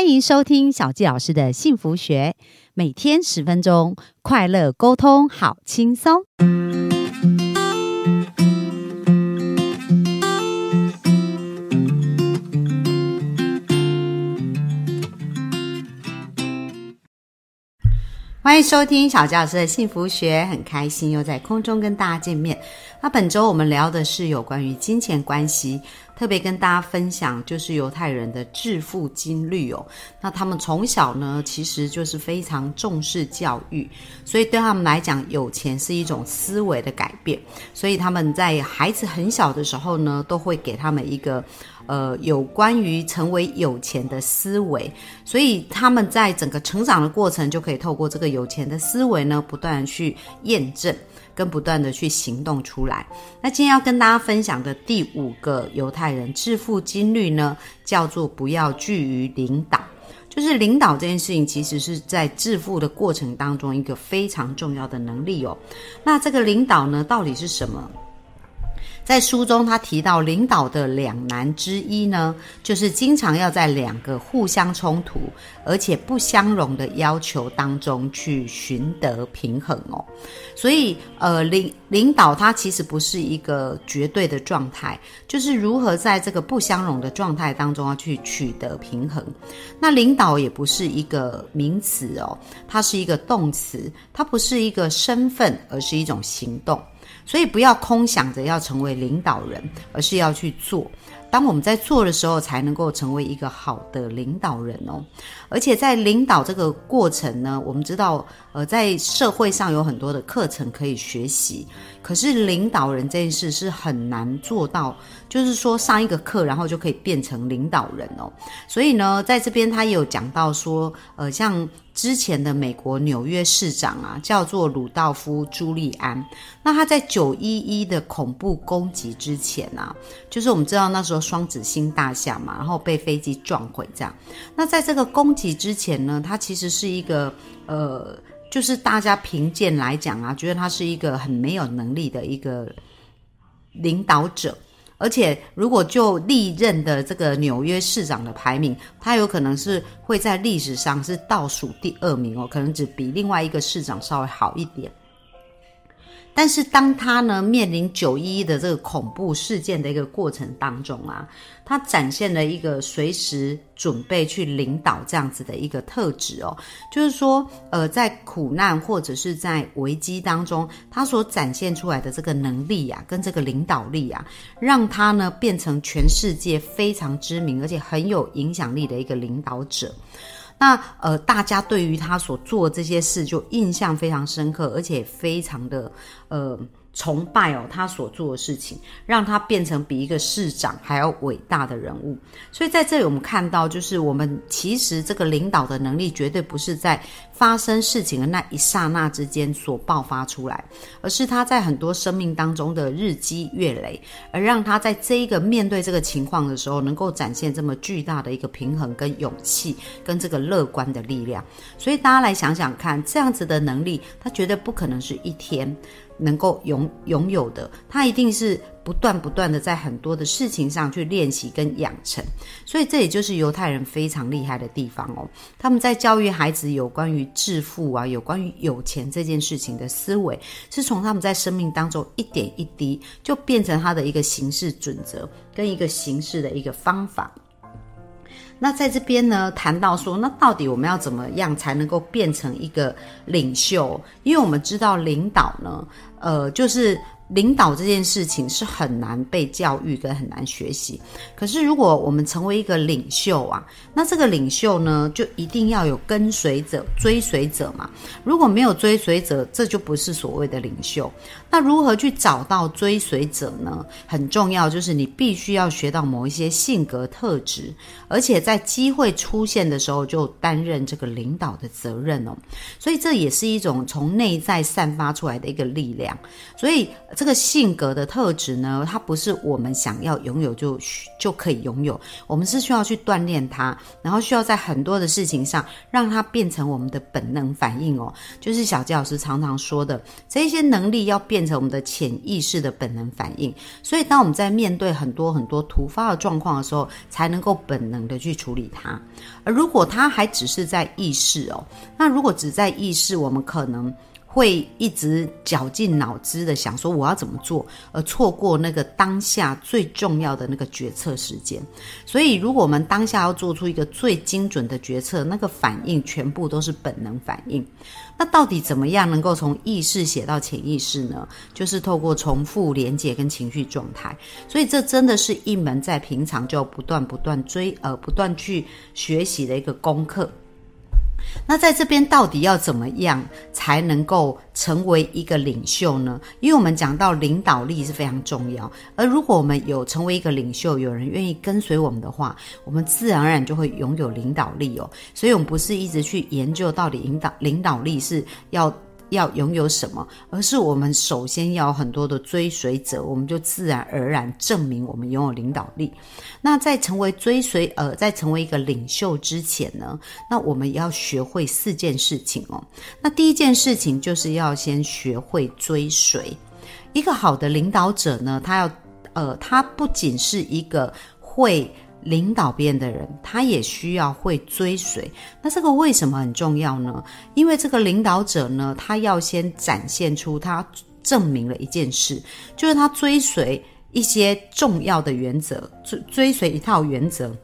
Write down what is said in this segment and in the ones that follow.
欢迎收听小纪老师的幸福学，每天十分钟，快乐沟通，好轻松。欢迎收听小纪老师的幸福学，很开心又在空中跟大家见面。那本周我们聊的是有关于金钱关系。特别跟大家分享，就是犹太人的致富经历哦。那他们从小呢，其实就是非常重视教育，所以对他们来讲，有钱是一种思维的改变。所以他们在孩子很小的时候呢，都会给他们一个呃有关于成为有钱的思维。所以他们在整个成长的过程，就可以透过这个有钱的思维呢，不断去验证。跟不断的去行动出来。那今天要跟大家分享的第五个犹太人致富经历呢，叫做不要惧于领导。就是领导这件事情，其实是在致富的过程当中一个非常重要的能力哦。那这个领导呢，到底是什么？在书中，他提到领导的两难之一呢，就是经常要在两个互相冲突而且不相容的要求当中去寻得平衡哦。所以，呃，领领导他其实不是一个绝对的状态，就是如何在这个不相容的状态当中要去取得平衡。那领导也不是一个名词哦，它是一个动词，它不是一个身份，而是一种行动。所以不要空想着要成为领导人，而是要去做。当我们在做的时候，才能够成为一个好的领导人哦。而且在领导这个过程呢，我们知道，呃，在社会上有很多的课程可以学习，可是领导人这件事是很难做到，就是说上一个课，然后就可以变成领导人哦。所以呢，在这边他也有讲到说，呃，像。之前的美国纽约市长啊，叫做鲁道夫·朱利安。那他在九一一的恐怖攻击之前啊，就是我们知道那时候双子星大厦嘛，然后被飞机撞毁这样。那在这个攻起之前呢，他其实是一个呃，就是大家评鉴来讲啊，觉得他是一个很没有能力的一个领导者。而且，如果就历任的这个纽约市长的排名，他有可能是会在历史上是倒数第二名哦，可能只比另外一个市长稍微好一点。但是当他呢面临九一一的这个恐怖事件的一个过程当中啊，他展现了一个随时准备去领导这样子的一个特质哦，就是说，呃，在苦难或者是在危机当中，他所展现出来的这个能力啊，跟这个领导力啊，让他呢变成全世界非常知名而且很有影响力的一个领导者。那呃，大家对于他所做这些事就印象非常深刻，而且非常的呃崇拜哦。他所做的事情，让他变成比一个市长还要伟大的人物。所以在这里，我们看到，就是我们其实这个领导的能力，绝对不是在。发生事情的那一刹那之间所爆发出来，而是他在很多生命当中的日积月累，而让他在这一个面对这个情况的时候，能够展现这么巨大的一个平衡跟勇气，跟这个乐观的力量。所以大家来想想看，这样子的能力，他绝对不可能是一天。能够拥拥有的，他一定是不断不断的在很多的事情上去练习跟养成，所以这也就是犹太人非常厉害的地方哦。他们在教育孩子有关于致富啊，有关于有钱这件事情的思维，是从他们在生命当中一点一滴就变成他的一个行事准则跟一个行事的一个方法。那在这边呢，谈到说，那到底我们要怎么样才能够变成一个领袖？因为我们知道领导呢，呃，就是。领导这件事情是很难被教育跟很难学习，可是如果我们成为一个领袖啊，那这个领袖呢就一定要有跟随者、追随者嘛。如果没有追随者，这就不是所谓的领袖。那如何去找到追随者呢？很重要，就是你必须要学到某一些性格特质，而且在机会出现的时候就担任这个领导的责任哦。所以这也是一种从内在散发出来的一个力量。所以。这个性格的特质呢，它不是我们想要拥有就就可以拥有，我们是需要去锻炼它，然后需要在很多的事情上让它变成我们的本能反应哦。就是小吉老师常常说的，这些能力要变成我们的潜意识的本能反应。所以，当我们在面对很多很多突发的状况的时候，才能够本能的去处理它。而如果它还只是在意识哦，那如果只在意识，我们可能。会一直绞尽脑汁的想说我要怎么做，而错过那个当下最重要的那个决策时间。所以，如果我们当下要做出一个最精准的决策，那个反应全部都是本能反应。那到底怎么样能够从意识写到潜意识呢？就是透过重复、连接跟情绪状态。所以，这真的是一门在平常就不断不断追呃不断去学习的一个功课。那在这边到底要怎么样才能够成为一个领袖呢？因为我们讲到领导力是非常重要，而如果我们有成为一个领袖，有人愿意跟随我们的话，我们自然而然就会拥有领导力哦。所以，我们不是一直去研究到底领导领导力是要。要拥有什么，而是我们首先要很多的追随者，我们就自然而然证明我们拥有领导力。那在成为追随呃，在成为一个领袖之前呢，那我们要学会四件事情哦。那第一件事情就是要先学会追随。一个好的领导者呢，他要呃，他不仅是一个会。领导边的人，他也需要会追随。那这个为什么很重要呢？因为这个领导者呢，他要先展现出他证明了一件事，就是他追随一些重要的原则，追追随一套原则，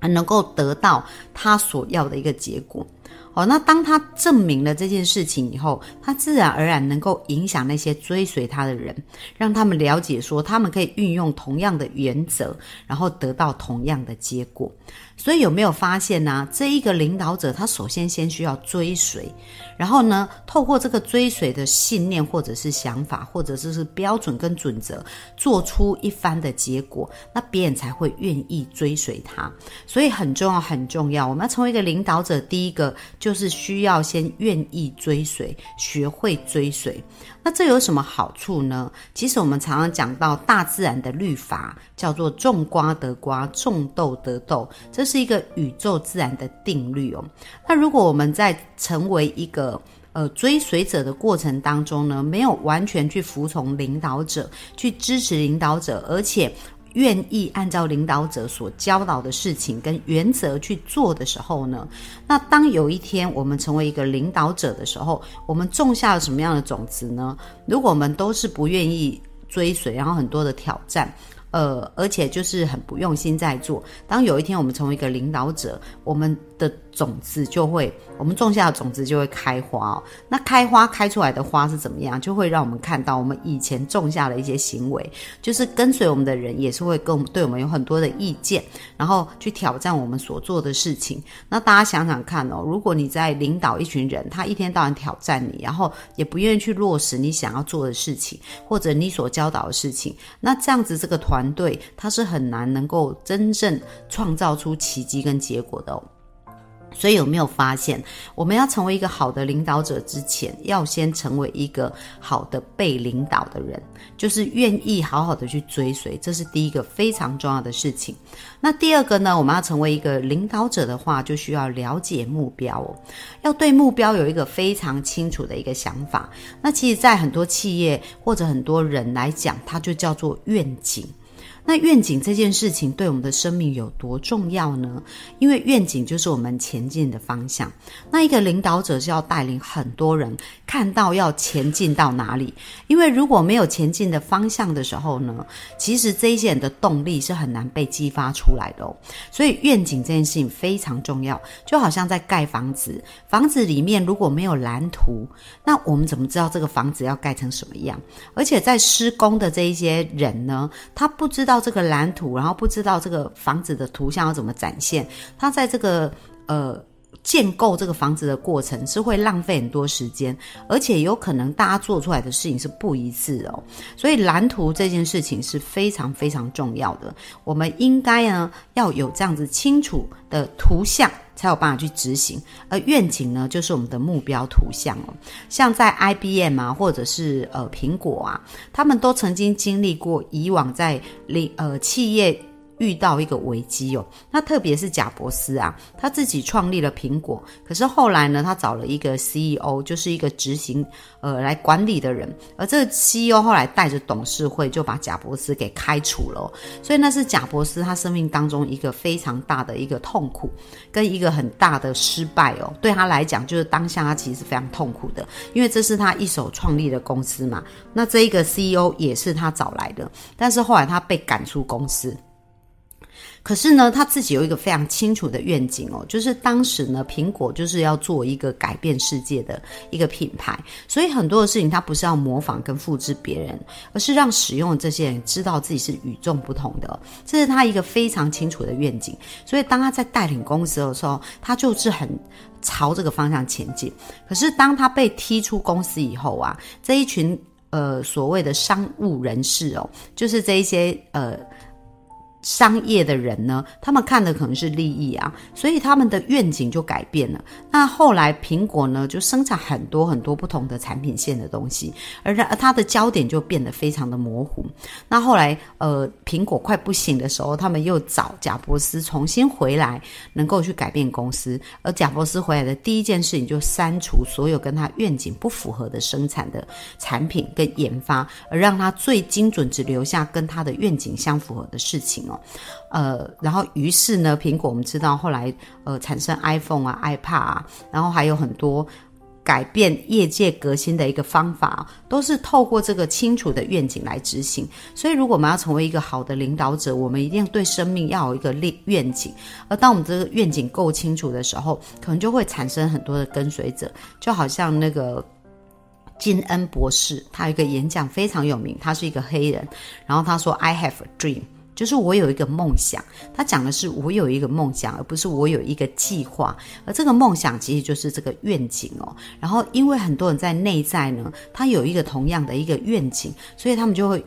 能够得到他所要的一个结果。哦，那当他证明了这件事情以后，他自然而然能够影响那些追随他的人，让他们了解说，他们可以运用同样的原则，然后得到同样的结果。所以有没有发现呢？这一个领导者，他首先先需要追随，然后呢，透过这个追随的信念，或者是想法，或者是标准跟准则，做出一番的结果，那别人才会愿意追随他。所以很重要，很重要。我们要成为一个领导者，第一个就是需要先愿意追随，学会追随。那这有什么好处呢？其实我们常常讲到大自然的律法，叫做种瓜得瓜，种豆得豆，这是一个宇宙自然的定律哦。那如果我们在成为一个呃追随者的过程当中呢，没有完全去服从领导者，去支持领导者，而且。愿意按照领导者所教导的事情跟原则去做的时候呢，那当有一天我们成为一个领导者的时候，我们种下了什么样的种子呢？如果我们都是不愿意追随，然后很多的挑战，呃，而且就是很不用心在做，当有一天我们成为一个领导者，我们的。种子就会，我们种下的种子就会开花哦。那开花开出来的花是怎么样？就会让我们看到我们以前种下的一些行为，就是跟随我们的人也是会跟对我们有很多的意见，然后去挑战我们所做的事情。那大家想想看哦，如果你在领导一群人，他一天到晚挑战你，然后也不愿意去落实你想要做的事情，或者你所教导的事情，那这样子这个团团队他是很难能够真正创造出奇迹跟结果的哦。所以有没有发现，我们要成为一个好的领导者之前，要先成为一个好的被领导的人，就是愿意好好的去追随，这是第一个非常重要的事情。那第二个呢，我们要成为一个领导者的话，就需要了解目标哦，要对目标有一个非常清楚的一个想法。那其实，在很多企业或者很多人来讲，它就叫做愿景。那愿景这件事情对我们的生命有多重要呢？因为愿景就是我们前进的方向。那一个领导者是要带领很多人看到要前进到哪里。因为如果没有前进的方向的时候呢，其实这些人的动力是很难被激发出来的哦。所以愿景这件事情非常重要。就好像在盖房子，房子里面如果没有蓝图，那我们怎么知道这个房子要盖成什么样？而且在施工的这一些人呢，他不知道。到这个蓝图，然后不知道这个房子的图像要怎么展现，他在这个呃建构这个房子的过程是会浪费很多时间，而且有可能大家做出来的事情是不一致哦。所以蓝图这件事情是非常非常重要的，我们应该呢要有这样子清楚的图像，才有办法去执行。而愿景呢，就是我们的目标图像哦。像在 IBM 啊，或者是呃苹果啊，他们都曾经经历过以往在领呃企业。遇到一个危机哦，那特别是贾伯斯啊，他自己创立了苹果，可是后来呢，他找了一个 CEO，就是一个执行呃来管理的人，而这个 CEO 后来带着董事会就把贾伯斯给开除了，所以那是贾伯斯他生命当中一个非常大的一个痛苦跟一个很大的失败哦，对他来讲就是当下他其实是非常痛苦的，因为这是他一手创立的公司嘛，那这一个 CEO 也是他找来的，但是后来他被赶出公司。可是呢，他自己有一个非常清楚的愿景哦，就是当时呢，苹果就是要做一个改变世界的一个品牌，所以很多的事情他不是要模仿跟复制别人，而是让使用的这些人知道自己是与众不同的，这是他一个非常清楚的愿景。所以当他在带领公司的时候，他就是很朝这个方向前进。可是当他被踢出公司以后啊，这一群呃所谓的商务人士哦，就是这一些呃。商业的人呢，他们看的可能是利益啊，所以他们的愿景就改变了。那后来苹果呢，就生产很多很多不同的产品线的东西，而而它的焦点就变得非常的模糊。那后来，呃，苹果快不行的时候，他们又找贾伯斯重新回来，能够去改变公司。而贾伯斯回来的第一件事情，就删除所有跟他愿景不符合的生产的产品跟研发，而让他最精准只留下跟他的愿景相符合的事情哦。呃，然后于是呢，苹果我们知道后来呃产生 iPhone 啊、iPad 啊，然后还有很多改变业界革新的一个方法，都是透过这个清楚的愿景来执行。所以，如果我们要成为一个好的领导者，我们一定对生命要有一个愿愿景。而当我们这个愿景够清楚的时候，可能就会产生很多的跟随者，就好像那个金恩博士，他有一个演讲非常有名，他是一个黑人，然后他说：“I have a dream。”就是我有一个梦想，他讲的是我有一个梦想，而不是我有一个计划。而这个梦想其实就是这个愿景哦。然后，因为很多人在内在呢，他有一个同样的一个愿景，所以他们就会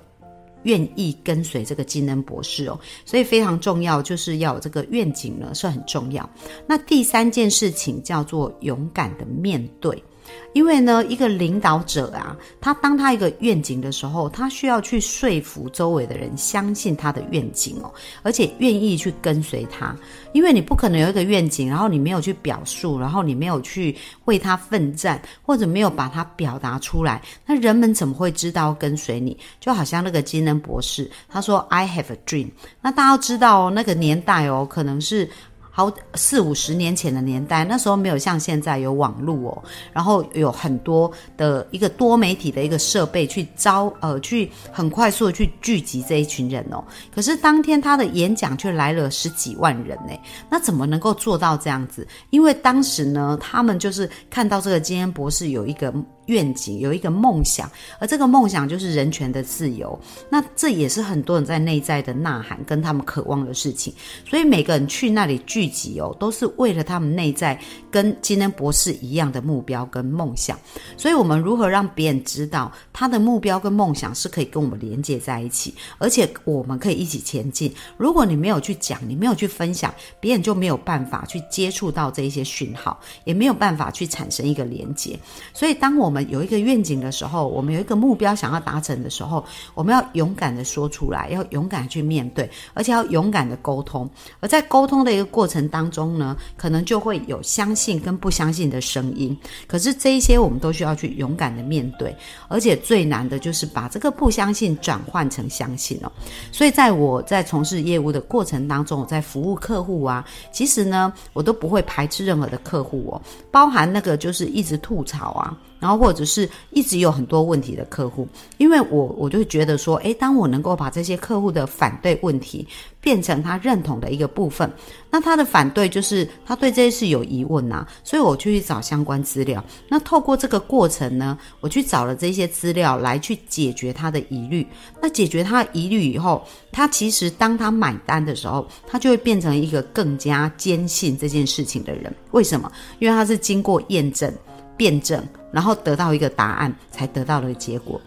愿意跟随这个金恩博士哦。所以非常重要，就是要有这个愿景呢，是很重要。那第三件事情叫做勇敢的面对。因为呢，一个领导者啊，他当他一个愿景的时候，他需要去说服周围的人相信他的愿景哦，而且愿意去跟随他。因为你不可能有一个愿景，然后你没有去表述，然后你没有去为他奋战，或者没有把它表达出来，那人们怎么会知道跟随你？就好像那个金恩博士，他说 “I have a dream”，那大家要知道哦，那个年代哦，可能是。好四五十年前的年代，那时候没有像现在有网络哦，然后有很多的一个多媒体的一个设备去招呃去很快速的去聚集这一群人哦。可是当天他的演讲却来了十几万人呢，那怎么能够做到这样子？因为当时呢，他们就是看到这个金恩博士有一个。愿景有一个梦想，而这个梦想就是人权的自由。那这也是很多人在内在的呐喊，跟他们渴望的事情。所以每个人去那里聚集哦，都是为了他们内在跟金恩博士一样的目标跟梦想。所以，我们如何让别人知道他的目标跟梦想是可以跟我们连接在一起，而且我们可以一起前进？如果你没有去讲，你没有去分享，别人就没有办法去接触到这一些讯号，也没有办法去产生一个连接。所以，当我们有一个愿景的时候，我们有一个目标想要达成的时候，我们要勇敢的说出来，要勇敢去面对，而且要勇敢的沟通。而在沟通的一个过程当中呢，可能就会有相信跟不相信的声音。可是这一些我们都需要去勇敢的面对，而且最难的就是把这个不相信转换成相信哦。所以在我在从事业务的过程当中，我在服务客户啊，其实呢，我都不会排斥任何的客户哦，包含那个就是一直吐槽啊。然后或者是一直有很多问题的客户，因为我我就觉得说，诶，当我能够把这些客户的反对问题变成他认同的一个部分，那他的反对就是他对这些事有疑问呐，所以我就去找相关资料。那透过这个过程呢，我去找了这些资料来去解决他的疑虑。那解决他的疑虑以后，他其实当他买单的时候，他就会变成一个更加坚信这件事情的人。为什么？因为他是经过验证、辩证，然后得到一个答案，才得到了结果。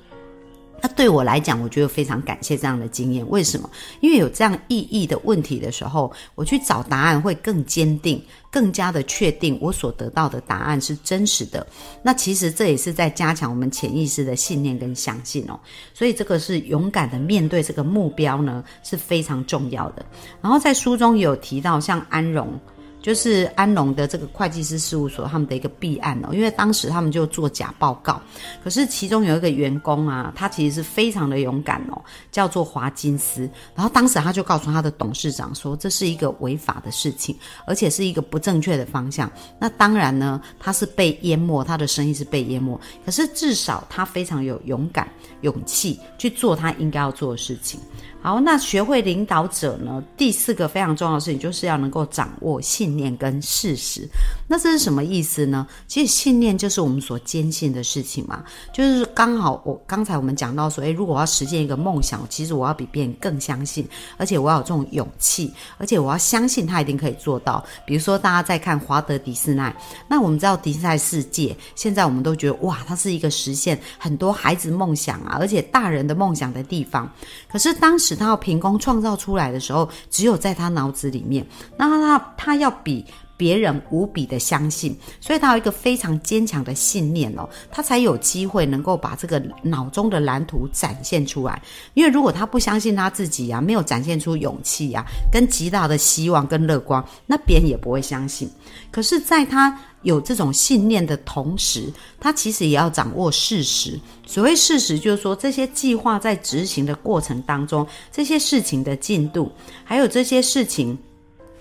那对我来讲，我觉得非常感谢这样的经验。为什么？因为有这样意义的问题的时候，我去找答案会更坚定、更加的确定我所得到的答案是真实的。那其实这也是在加强我们潜意识的信念跟相信哦。所以这个是勇敢的面对这个目标呢，是非常重要的。然后在书中有提到，像安荣。就是安龙的这个会计师事务所他们的一个弊案哦，因为当时他们就做假报告，可是其中有一个员工啊，他其实是非常的勇敢哦，叫做华金斯，然后当时他就告诉他的董事长说，这是一个违法的事情，而且是一个不正确的方向。那当然呢，他是被淹没，他的生意是被淹没，可是至少他非常有勇敢、勇气去做他应该要做的事情。好，那学会领导者呢？第四个非常重要的事情就是要能够掌握信信念跟事实。那这是什么意思呢？其实信念就是我们所坚信的事情嘛。就是刚好我刚才我们讲到说，诶，如果我要实现一个梦想，其实我要比别人更相信，而且我要有这种勇气，而且我要相信他一定可以做到。比如说大家在看华德迪士尼，那我们知道迪士尼世界，现在我们都觉得哇，它是一个实现很多孩子梦想啊，而且大人的梦想的地方。可是当时。他要凭空创造出来的时候，只有在他脑子里面。那他他要比别人无比的相信，所以他有一个非常坚强的信念哦，他才有机会能够把这个脑中的蓝图展现出来。因为如果他不相信他自己啊，没有展现出勇气啊，跟极大的希望跟乐观，那别人也不会相信。可是，在他有这种信念的同时，他其实也要掌握事实。所谓事实，就是说这些计划在执行的过程当中，这些事情的进度，还有这些事情。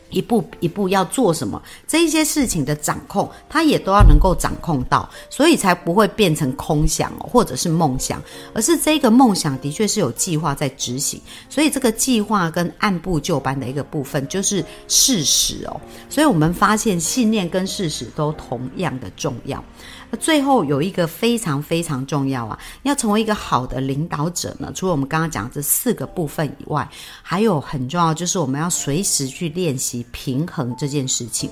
一步一步要做什么，这一些事情的掌控，他也都要能够掌控到，所以才不会变成空想，或者是梦想，而是这个梦想的确是有计划在执行，所以这个计划跟按部就班的一个部分就是事实哦，所以我们发现信念跟事实都同样的重要。那最后有一个非常非常重要啊，要成为一个好的领导者呢，除了我们刚刚讲这四个部分以外，还有很重要就是我们要随时去练习平衡这件事情。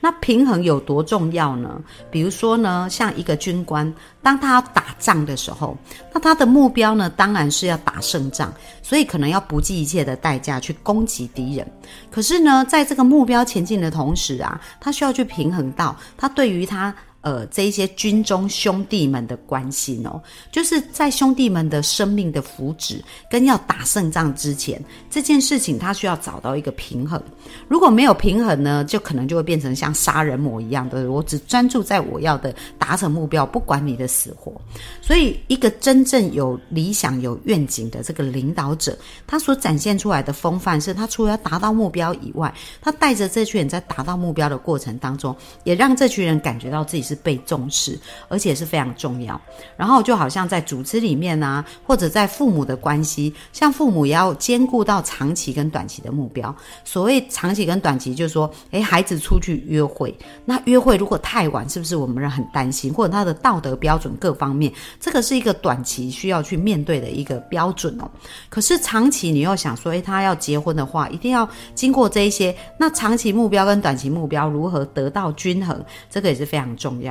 那平衡有多重要呢？比如说呢，像一个军官，当他要打仗的时候，那他的目标呢，当然是要打胜仗，所以可能要不计一切的代价去攻击敌人。可是呢，在这个目标前进的同时啊，他需要去平衡到他对于他。呃，这一些军中兄弟们的关心哦，就是在兄弟们的生命的福祉跟要打胜仗之前，这件事情他需要找到一个平衡。如果没有平衡呢，就可能就会变成像杀人魔一样的，我只专注在我要的达成目标，不管你的死活。所以，一个真正有理想、有愿景的这个领导者，他所展现出来的风范，是他除了要达到目标以外，他带着这群人在达到目标的过程当中，也让这群人感觉到自己。是被重视，而且是非常重要。然后就好像在组织里面啊，或者在父母的关系，像父母也要兼顾到长期跟短期的目标。所谓长期跟短期，就是说，诶，孩子出去约会，那约会如果太晚，是不是我们人很担心？或者他的道德标准各方面，这个是一个短期需要去面对的一个标准哦。可是长期你又想说，诶，他要结婚的话，一定要经过这一些。那长期目标跟短期目标如何得到均衡，这个也是非常重。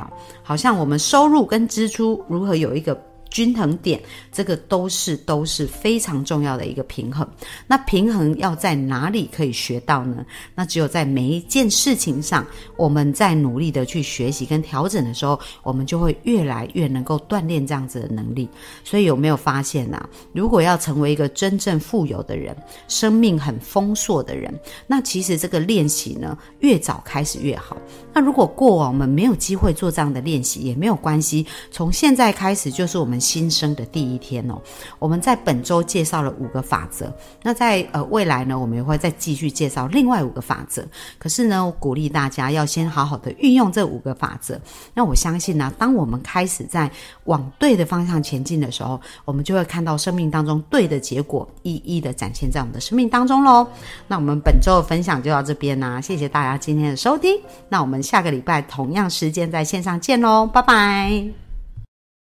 好像我们收入跟支出如何有一个。均衡点，这个都是都是非常重要的一个平衡。那平衡要在哪里可以学到呢？那只有在每一件事情上，我们在努力的去学习跟调整的时候，我们就会越来越能够锻炼这样子的能力。所以有没有发现呐？如果要成为一个真正富有的人，生命很丰硕的人，那其实这个练习呢，越早开始越好。那如果过往我们没有机会做这样的练习，也没有关系，从现在开始就是我们。新生的第一天哦。我们在本周介绍了五个法则，那在呃未来呢，我们也会再继续介绍另外五个法则。可是呢，我鼓励大家要先好好的运用这五个法则。那我相信呢，当我们开始在往对的方向前进的时候，我们就会看到生命当中对的结果一一的展现在我们的生命当中喽。那我们本周的分享就到这边啦，谢谢大家今天的收听。那我们下个礼拜同样时间在线上见喽，拜拜。